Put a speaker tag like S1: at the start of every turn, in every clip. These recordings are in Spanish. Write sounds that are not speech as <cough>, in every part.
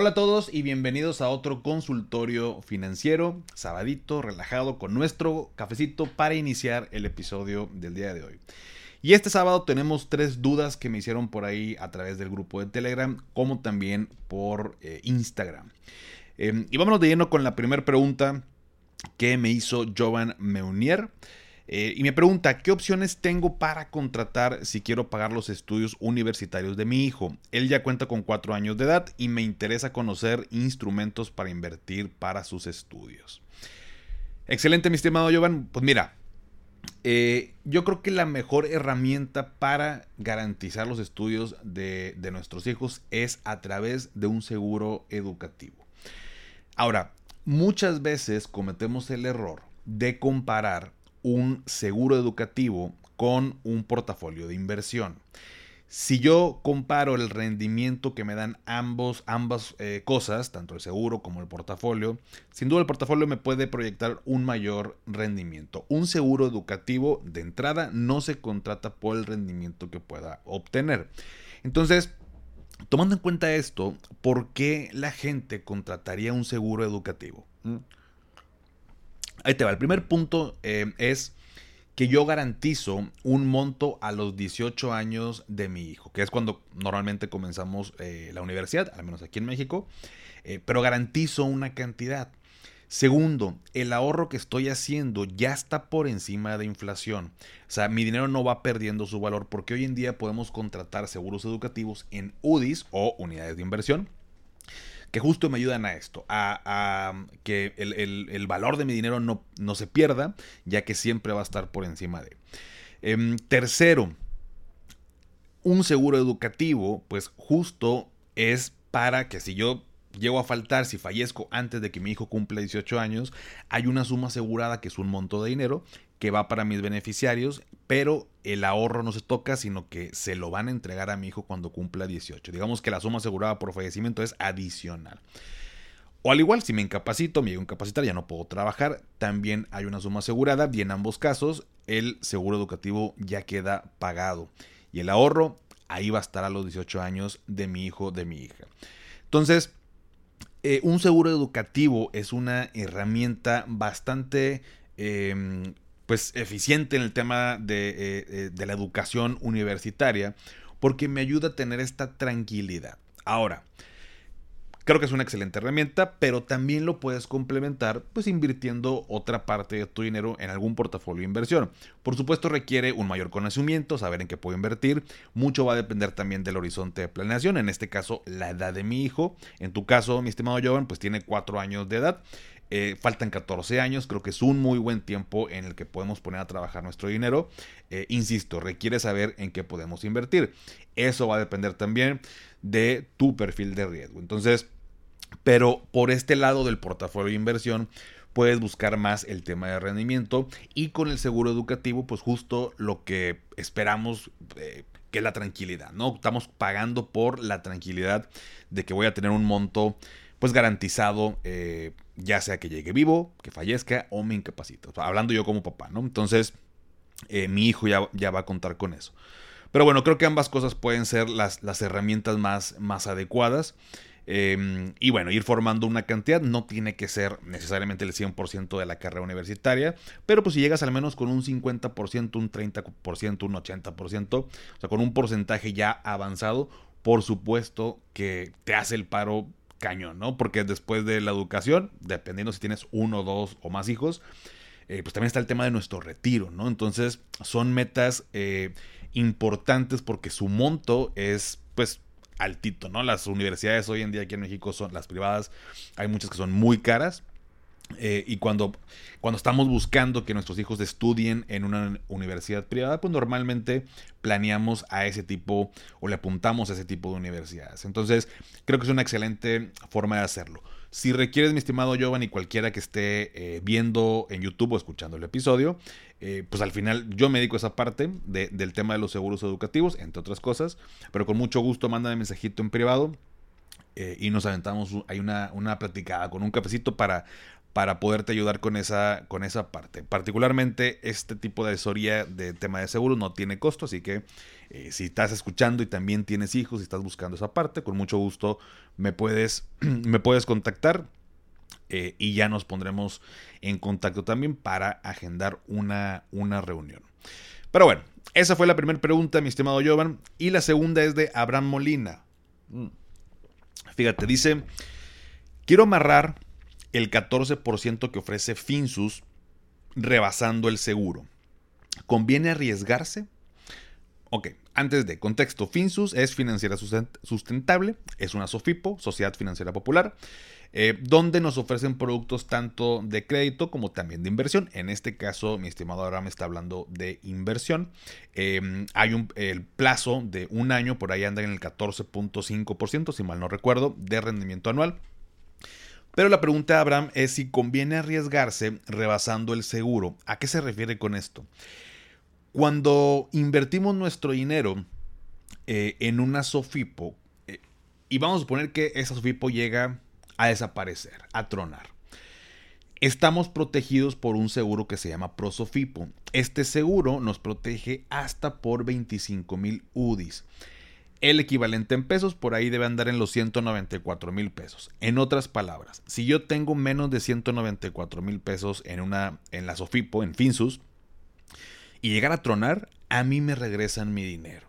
S1: Hola a todos y bienvenidos a otro consultorio financiero, sabadito, relajado, con nuestro cafecito para iniciar el episodio del día de hoy. Y este sábado tenemos tres dudas que me hicieron por ahí a través del grupo de Telegram, como también por eh, Instagram. Em, y vámonos de lleno con la primera pregunta que me hizo Jovan Meunier. Eh, y me pregunta, ¿qué opciones tengo para contratar si quiero pagar los estudios universitarios de mi hijo? Él ya cuenta con cuatro años de edad y me interesa conocer instrumentos para invertir para sus estudios. Excelente, mi estimado Jovan. Pues mira, eh, yo creo que la mejor herramienta para garantizar los estudios de, de nuestros hijos es a través de un seguro educativo. Ahora, muchas veces cometemos el error de comparar un seguro educativo con un portafolio de inversión. Si yo comparo el rendimiento que me dan ambos, ambas eh, cosas, tanto el seguro como el portafolio, sin duda el portafolio me puede proyectar un mayor rendimiento. Un seguro educativo de entrada no se contrata por el rendimiento que pueda obtener. Entonces, tomando en cuenta esto, ¿por qué la gente contrataría un seguro educativo? ¿Mm? Ahí te va. El primer punto eh, es que yo garantizo un monto a los 18 años de mi hijo, que es cuando normalmente comenzamos eh, la universidad, al menos aquí en México, eh, pero garantizo una cantidad. Segundo, el ahorro que estoy haciendo ya está por encima de inflación. O sea, mi dinero no va perdiendo su valor porque hoy en día podemos contratar seguros educativos en UDIs o unidades de inversión que justo me ayudan a esto, a, que el, valor de mi dinero no, no, se pierda, ya que siempre va a estar por encima de. Em, tercero, un seguro educativo, pues justo es para que si yo llego a faltar, si fallezco antes de que mi hijo cumpla 18 años, hay una suma asegurada que es un monto de dinero que va para mis beneficiarios, pero el ahorro no se toca, sino que se lo van a entregar a mi hijo cuando cumpla 18. Digamos que la suma asegurada por fallecimiento es adicional. O al igual, si me incapacito, me llego a incapacitar, ya no puedo trabajar, también hay una suma asegurada y en ambos casos el seguro educativo ya queda pagado. Y el ahorro ahí va a estar a los 18 años de mi hijo, de mi hija. Entonces, eh, un seguro educativo es una herramienta bastante em, pues eficiente en el tema de, eh, eh, de la educación universitaria porque me ayuda a tener esta tranquilidad. Ahora, Creo que es una excelente herramienta, pero también lo puedes complementar pues invirtiendo otra parte de tu dinero en algún portafolio de inversión. Por supuesto requiere un mayor conocimiento, saber en qué puedo invertir. Mucho va a depender también del horizonte de planeación, en este caso la edad de mi hijo. En tu caso, mi estimado Jovan, pues tiene 4 años de edad. Eh, faltan 14 años, creo que es un muy buen tiempo en el que podemos poner a trabajar nuestro dinero. Eh, insisto, requiere saber en qué podemos invertir. Eso va a depender también de tu perfil de riesgo. Entonces, pero por este lado del portafolio de inversión, puedes buscar más el tema de rendimiento y con el seguro educativo, pues justo lo que esperamos. Eh, que es la tranquilidad, ¿no? Estamos pagando por la tranquilidad de que voy a tener un monto pues garantizado, eh, ya sea que llegue vivo, que fallezca o me incapacite. hablando yo como papá, ¿no? Entonces, eh, mi hijo ya, ya, va a contar con eso. Pero bueno, creo que ambas cosas pueden ser las, las herramientas más, más adecuadas. Em, y bueno, ir formando una cantidad no tiene que ser necesariamente el 100% de la carrera universitaria, pero pues si llegas al menos con un 50%, un 30%, un 80%, o sea, con un porcentaje ya avanzado, por supuesto que te hace el paro cañón, ¿no? Porque después de la educación, dependiendo si tienes uno, dos o más hijos, eh, pues también está el tema de nuestro retiro, ¿no? Entonces son metas eh, importantes porque su monto es, pues, altito, ¿no? Las universidades hoy en día aquí en México son las privadas, hay muchas que son muy caras. Eh, y cuando, cuando estamos buscando que nuestros hijos estudien en una universidad privada, pues normalmente planeamos a ese tipo o le apuntamos a ese tipo de universidades. Entonces, creo que es una excelente forma de hacerlo. Si requieres, mi estimado Giovanni, cualquiera que esté eh, viendo en YouTube o escuchando el episodio, eh, pues al final yo me dedico a esa parte del tema de los seguros educativos, entre otras cosas, pero con mucho gusto mándame mensajito en privado. Eh, y nos aventamos, hay una, una platicada con un cafecito para, para poderte ayudar con esa, con esa parte. Particularmente este tipo de asesoría de tema de seguro no tiene costo, así que eh, si estás escuchando y también tienes hijos y estás buscando esa parte, con mucho gusto me puedes, <clears throat> me puedes contactar eh, y ya nos pondremos en contacto también para agendar una, una reunión. Pero bueno, esa fue la primera pregunta, mi estimado Jovan. Y la segunda es de Abraham Molina. Mm. Fíjate, dice, quiero amarrar el 14% que ofrece Finsus rebasando el seguro. ¿Conviene arriesgarse? Ok, antes de contexto, Finsus es financiera sustentable, es una SOFIPO, Sociedad Financiera Popular, eh, donde nos ofrecen productos tanto de crédito como también de inversión. En este caso, mi estimado me está hablando de inversión. Em, hay un el plazo de un año, por ahí anda en el 14.5%, si mal no recuerdo, de rendimiento anual. Pero la pregunta de Abraham es si conviene arriesgarse rebasando el seguro. ¿A qué se refiere con esto? Cuando invertimos nuestro dinero eh, en una Sofipo, eh, y vamos a suponer que esa Sofipo llega a desaparecer, a tronar. Estamos protegidos por un seguro que se llama Prosofipo. Este seguro nos protege hasta por 25 mil UDIs. El equivalente en pesos por ahí debe andar en los 194 mil pesos. En otras palabras, si yo tengo menos de 194 mil pesos en, una, en la Sofipo, en Finsus, y llegar a tronar, a mí me regresan mi dinero.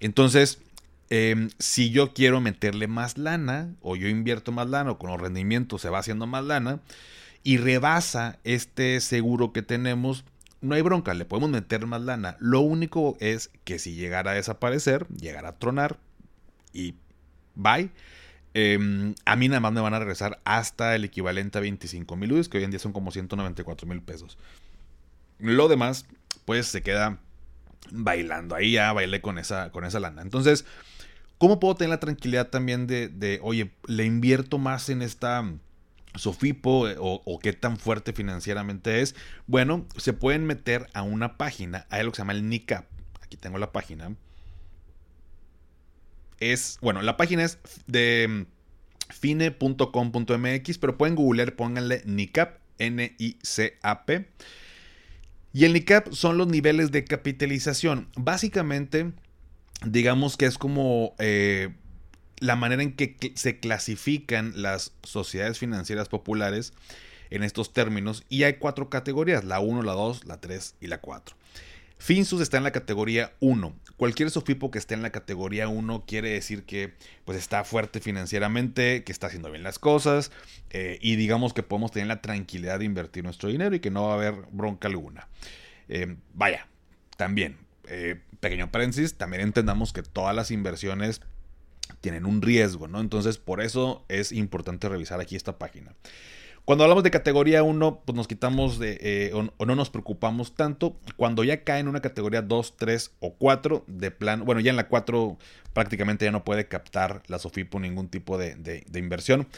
S1: Entonces, em, si yo quiero meterle más lana, o yo invierto más lana, o con los rendimientos se va haciendo más lana, y rebasa este seguro que tenemos, no hay bronca, le podemos meter más lana. Lo único es que si llegara a desaparecer, llegara a tronar y bye. Em, a mí nada más me van a regresar hasta el equivalente a 25 mil UDIs, que hoy en día son como 194 mil pesos. Lo demás, pues se queda bailando. Ahí ya bailé con esa, con esa lana. Entonces, ¿cómo puedo tener la tranquilidad también de, de oye, le invierto más en esta Sofipo eh, o, qué tan fuerte financieramente es, bueno, se pueden meter a una página, hay algo que se llama el NICAP. Aquí tengo la página. Es, bueno, la página es de mm, fine.com.mx, pero pueden googlear, pónganle NICAP, N-I-C-A-P. Y el NICAP son los niveles de capitalización. Básicamente, digamos que es como eh, la manera en que se clasifican las sociedades financieras populares en estos términos y hay cuatro categorías, la 1, la 2, la 3 y la 4. Finsus está en la categoría 1. Cualquier SOFIPO que esté en la categoría 1 quiere decir que pues está fuerte financieramente, que está haciendo bien las cosas eh, y digamos que podemos tener la tranquilidad de invertir nuestro dinero y que no va a haber bronca alguna. Eh, vaya, también, eh, pequeño paréntesis, también entendamos que todas las inversiones tienen un riesgo, ¿no? Entonces, por eso es importante revisar aquí esta página. Cuando hablamos de categoría 1, pues nos quitamos de, eh, o, no nos preocupamos tanto. Cuando ya cae en una categoría 2, 3 o 4, de plan, bueno, ya en la 4 prácticamente ya no puede captar la Sofipo ningún tipo de, inversión.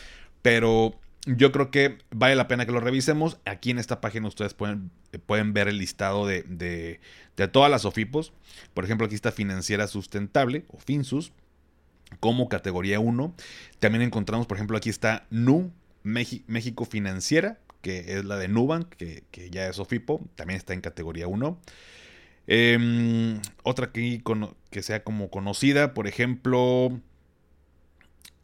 S1: Pero yo creo que vale la pena que lo revisemos. Aquí en esta página ustedes pueden, pueden ver el listado de, de, de todas las Sofipos. Por ejemplo, aquí está Financiera Sustentable o Finsus como categoría 1. También encontramos, por ejemplo, aquí está NU, México Financiera, que es la de Nubank, que, ya es OFIPO, también está en categoría 1. Em, otra que, que sea como conocida, por ejemplo,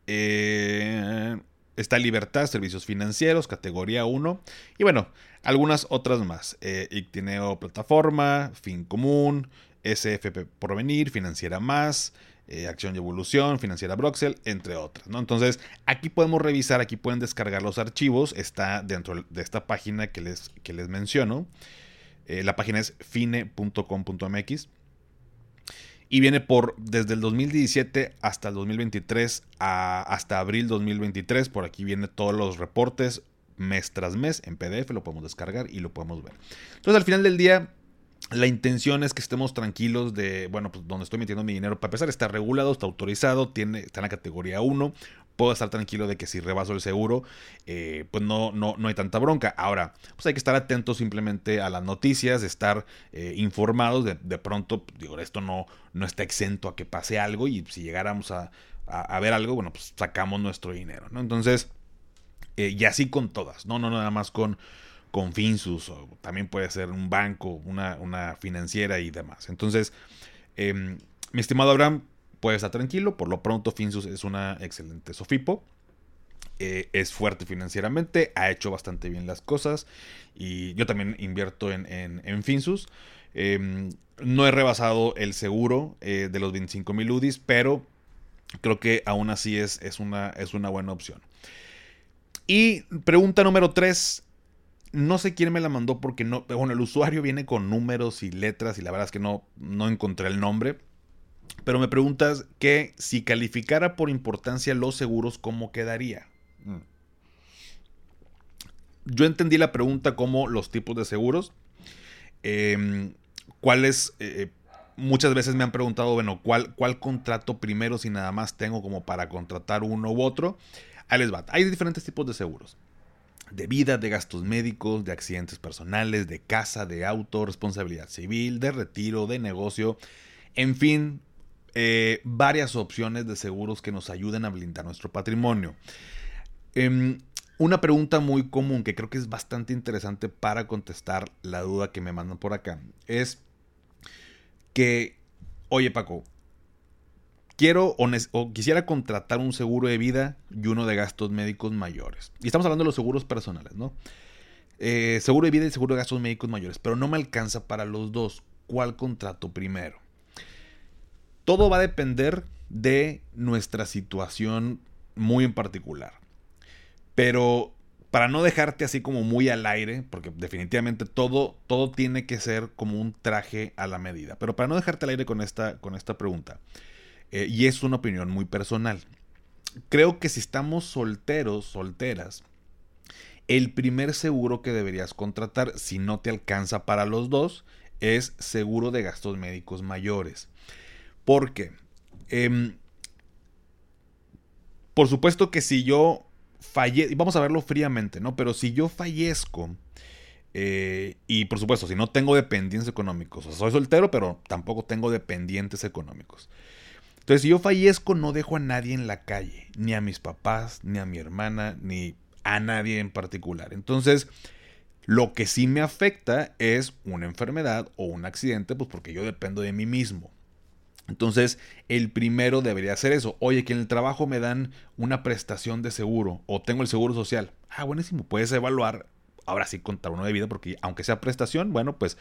S1: eh, está Libertad, Servicios Financieros, categoría 1. Y bueno, algunas otras más. Eh, Ictineo Plataforma, Fin Común, SFP Porvenir, Financiera Más, eh, Acción y Evolución, Financiera Broxel, entre otras. ¿no? Entonces, aquí podemos revisar, aquí pueden descargar los archivos, está dentro de esta página que les, que les menciono. Eh, la página es fine.com.mx. Y viene por desde el 2017 hasta el 2023, hasta abril 2023. Por aquí vienen todos los reportes mes tras mes en PDF, lo podemos descargar y lo podemos ver. Entonces al final del día la intención es que estemos tranquilos de, bueno, pues donde estoy metiendo mi dinero, para empezar, está regulado, está autorizado, tiene, está en la categoría 1. Puedo estar tranquilo de que si rebaso el seguro, eh, pues no, no, no hay tanta bronca. Ahora, pues hay que estar atentos simplemente a las noticias, estar eh, informados. De, de, pronto, digo, esto no, no está exento a que pase algo y si llegáramos a, a, ver algo, bueno, pues sacamos nuestro dinero, ¿no? Entonces, Eh, y así con todas, no, no nada más con, con Finsus, o también puede ser un banco, una, una financiera y demás. Entonces, em, mi estimado Abraham, puede estar tranquilo, por lo pronto Finsus es una excelente Sofipo. Eh, es fuerte financieramente, ha hecho bastante bien las cosas y yo también invierto en, en, Finsus. Em, no he rebasado el seguro eh, de los 25 mil UDIs, pero creo que aún así es, es, una, es una buena opción. Y pregunta número 3. No sé quién me la mandó porque no. Bueno, el usuario viene con números y letras y la verdad es que no, no encontré el nombre. Pero me preguntas que si calificara por importancia los seguros, ¿cómo quedaría? Mm. Yo entendí la pregunta como los tipos de seguros. Em, ¿Cuáles? Eh, muchas veces me han preguntado, bueno, ¿cuál, ¿cuál contrato primero si nada más tengo como para contratar uno u otro? Ahí les va. Hay diferentes tipos de seguros. De vida, de gastos médicos, de accidentes personales, de casa, de auto, responsabilidad civil, de retiro, de negocio. En fin, eh, varias opciones de seguros que nos ayuden a blindar nuestro patrimonio. Em, una pregunta muy común que creo que es bastante interesante para contestar la duda que me mandan por acá es que, oye Paco, quiero o, quisiera contratar un seguro de vida y uno de gastos médicos mayores. Y estamos hablando de los seguros personales, ¿no? Eh, seguro de vida y seguro de gastos médicos mayores, pero no me alcanza para los dos. ¿Cuál contrato primero? Todo va a depender de nuestra situación muy en particular. Pero para no dejarte así como muy al aire, porque definitivamente todo, todo tiene que ser como un traje a la medida. Pero para no dejarte al aire con esta, con esta pregunta, eh, y es una opinión muy personal, creo que si estamos solteros, solteras, el primer seguro que deberías contratar, si no te alcanza para los dos, es seguro de gastos médicos mayores. ¿Por qué? Em, por supuesto que si yo falle, vamos a verlo fríamente, ¿no? Pero si yo fallezco, eh, y por supuesto, si no tengo dependientes económicos, o soy soltero, pero tampoco tengo dependientes económicos. Entonces, si yo fallezco, no dejo a nadie en la calle, ni a mis papás, ni a mi hermana, ni a nadie en particular. Entonces, lo que sí me afecta es una enfermedad o un accidente, pues porque yo dependo de mí mismo. Entonces, el primero debería ser eso. Oye, que en el trabajo me dan una prestación de seguro o tengo el seguro social. Ah, buenísimo. Puedes evaluar, ahora sí, contar uno de vida, porque aunque sea prestación, bueno, pues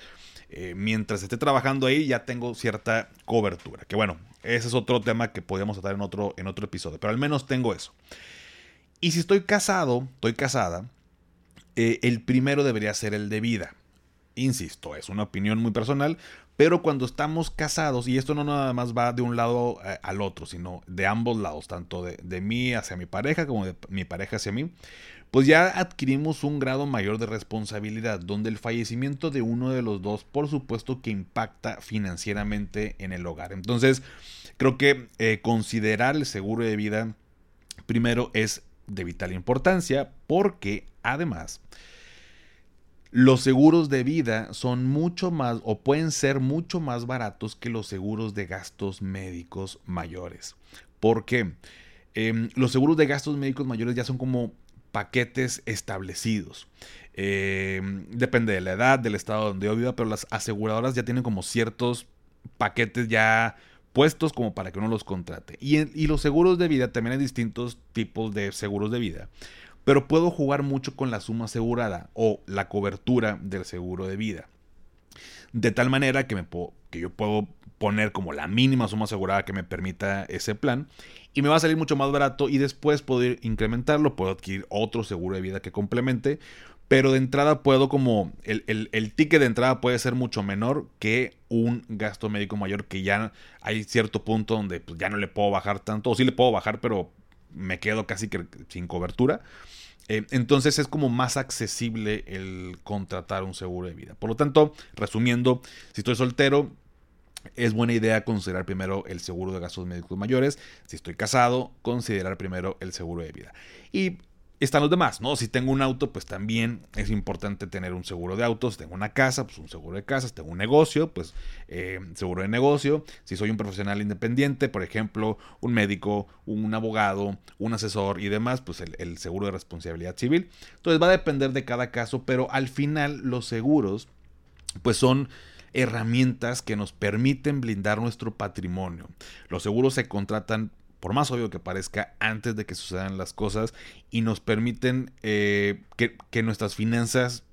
S1: eh, mientras esté trabajando ahí ya tengo cierta cobertura. Que bueno, ese es otro tema que podríamos tratar en otro, en otro episodio, pero al menos tengo eso. Y si estoy casado, estoy casada, eh, el primero debería ser el de vida. Insisto, es una opinión muy personal, pero cuando estamos casados, y esto no nada más va de un lado eh, al otro, sino de ambos lados, tanto de, mí hacia mi pareja como de mi pareja hacia mí, pues ya adquirimos un grado mayor de responsabilidad, donde el fallecimiento de uno de los dos, por supuesto que impacta financieramente en el hogar. Entonces, creo que eh, considerar el seguro de vida primero es de vital importancia, porque además los seguros de vida son mucho más o pueden ser mucho más baratos que los seguros de gastos médicos mayores. ¿Por qué? Em, los seguros de gastos médicos mayores ya son como paquetes establecidos. Em, depende de la edad, del estado donde yo viva, pero las aseguradoras ya tienen como ciertos paquetes ya puestos como para que uno los contrate. Y, y los seguros de vida también hay distintos tipos de seguros de vida pero puedo jugar mucho con la suma asegurada o la cobertura del seguro de vida. De tal manera que, me que yo puedo poner como la mínima suma asegurada que me permita ese plan y me va a salir mucho más barato y después puedo incrementarlo, puedo adquirir otro seguro de vida que complemente, pero de entrada puedo como el, el, ticket de entrada puede ser mucho menor que un gasto médico mayor que ya hay cierto punto donde pues, ya no le puedo bajar tanto, o sí le puedo bajar, pero me quedo casi que sin cobertura. Eh, entonces es como más accesible el contratar un seguro de vida. Por lo tanto, resumiendo, si estoy soltero, es buena idea considerar primero el seguro de gastos médicos mayores. Si estoy casado, considerar primero el seguro de vida. Y están los demás, ¿no? Si tengo un auto, pues también es importante tener un seguro de autos. Si tengo una casa, pues un seguro de casa. Si tengo un negocio, pues eh, seguro de negocio. Si soy un profesional independiente, por ejemplo, un médico, un abogado, un asesor y demás, pues el, el seguro de responsabilidad civil. Entonces va a depender de cada caso, pero al final los seguros, pues son herramientas que nos permiten blindar nuestro patrimonio. Los seguros se contratan por más obvio que parezca, antes de que sucedan las cosas y nos permiten eh, que, nuestras finanzas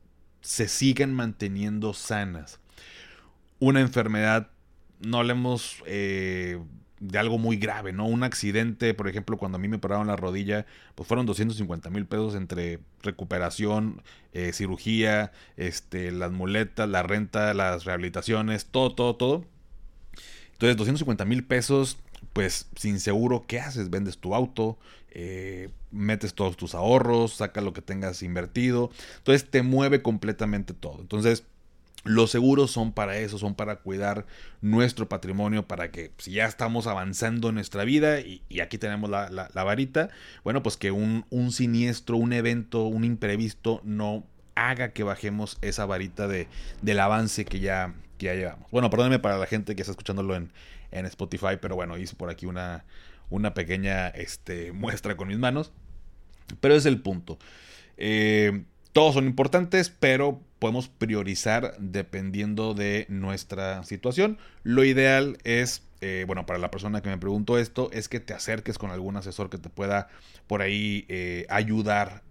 S1: se sigan manteniendo sanas. Una enfermedad, no hablemos eh, de algo muy grave, ¿no? Un accidente, por ejemplo, cuando a mí me pararon la rodilla, pues fueron 250 mil pesos entre recuperación, eh, cirugía, este, las muletas, la renta, las rehabilitaciones, todo, todo, todo. Entonces, 250 mil pesos pues sin seguro, ¿qué haces? Vendes tu auto, eh, metes todos tus ahorros, saca lo que tengas invertido. Entonces te mueve completamente todo. Entonces los seguros son para eso, son para cuidar nuestro patrimonio, para que si ya estamos avanzando en nuestra vida y, aquí tenemos la, varita, bueno, pues que un, un, siniestro, un evento, un imprevisto no haga que bajemos esa varita de, del avance que ya, que ya llevamos. Bueno, perdónenme para la gente que está escuchándolo en, en Spotify, pero bueno, hice por aquí una, una pequeña este, muestra con mis manos. Pero es el punto. Eh, todos son importantes, pero podemos priorizar dependiendo de nuestra situación. Lo ideal es, eh, bueno, para la persona que me preguntó esto, es que te acerques con algún asesor que te pueda por ahí eh, ayudar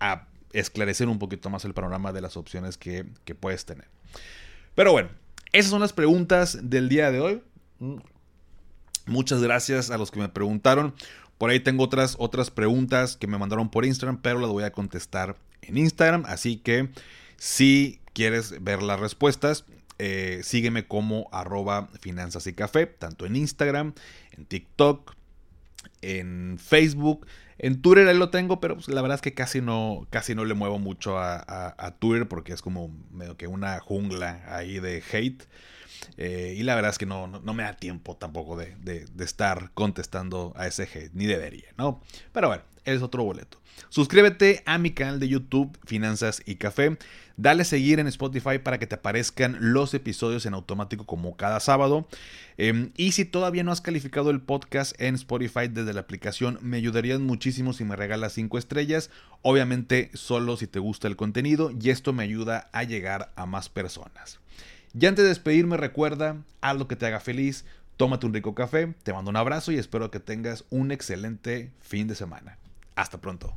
S1: a esclarecer un poquito más el panorama de las opciones que, que puedes tener. Pero bueno, esas son las preguntas del día de hoy. Muchas gracias a los que me preguntaron. Por ahí tengo otras, otras preguntas que me mandaron por Instagram, pero las voy a contestar en Instagram. Así que si quieres ver las respuestas, eh, sígueme como arroba finanzas y café, tanto en Instagram, en TikTok, en Facebook. En Twitter ahí lo tengo, pero pues, la verdad es que casi no, casi no le muevo mucho a Twitter porque es como medio que una jungla ahí de hate. Eh, y la verdad es que no, no, me da tiempo tampoco de, de, estar contestando a ese hate, ni debería, ¿no? Pero bueno, es otro boleto. Suscríbete a mi canal de YouTube Finanzas y Café. Dale seguir en Spotify para que te aparezcan los episodios en automático como cada sábado. Em, y si todavía no has calificado el podcast en Spotify desde la aplicación, me ayudarías muchísimo si me regalas 5 estrellas. Obviamente solo si te gusta el contenido y esto me ayuda a llegar a más personas. Y antes de despedirme, recuerda, haz lo que te haga feliz, tómate un rico café, te mando un abrazo y espero que tengas un excelente fin de semana. Hasta pronto.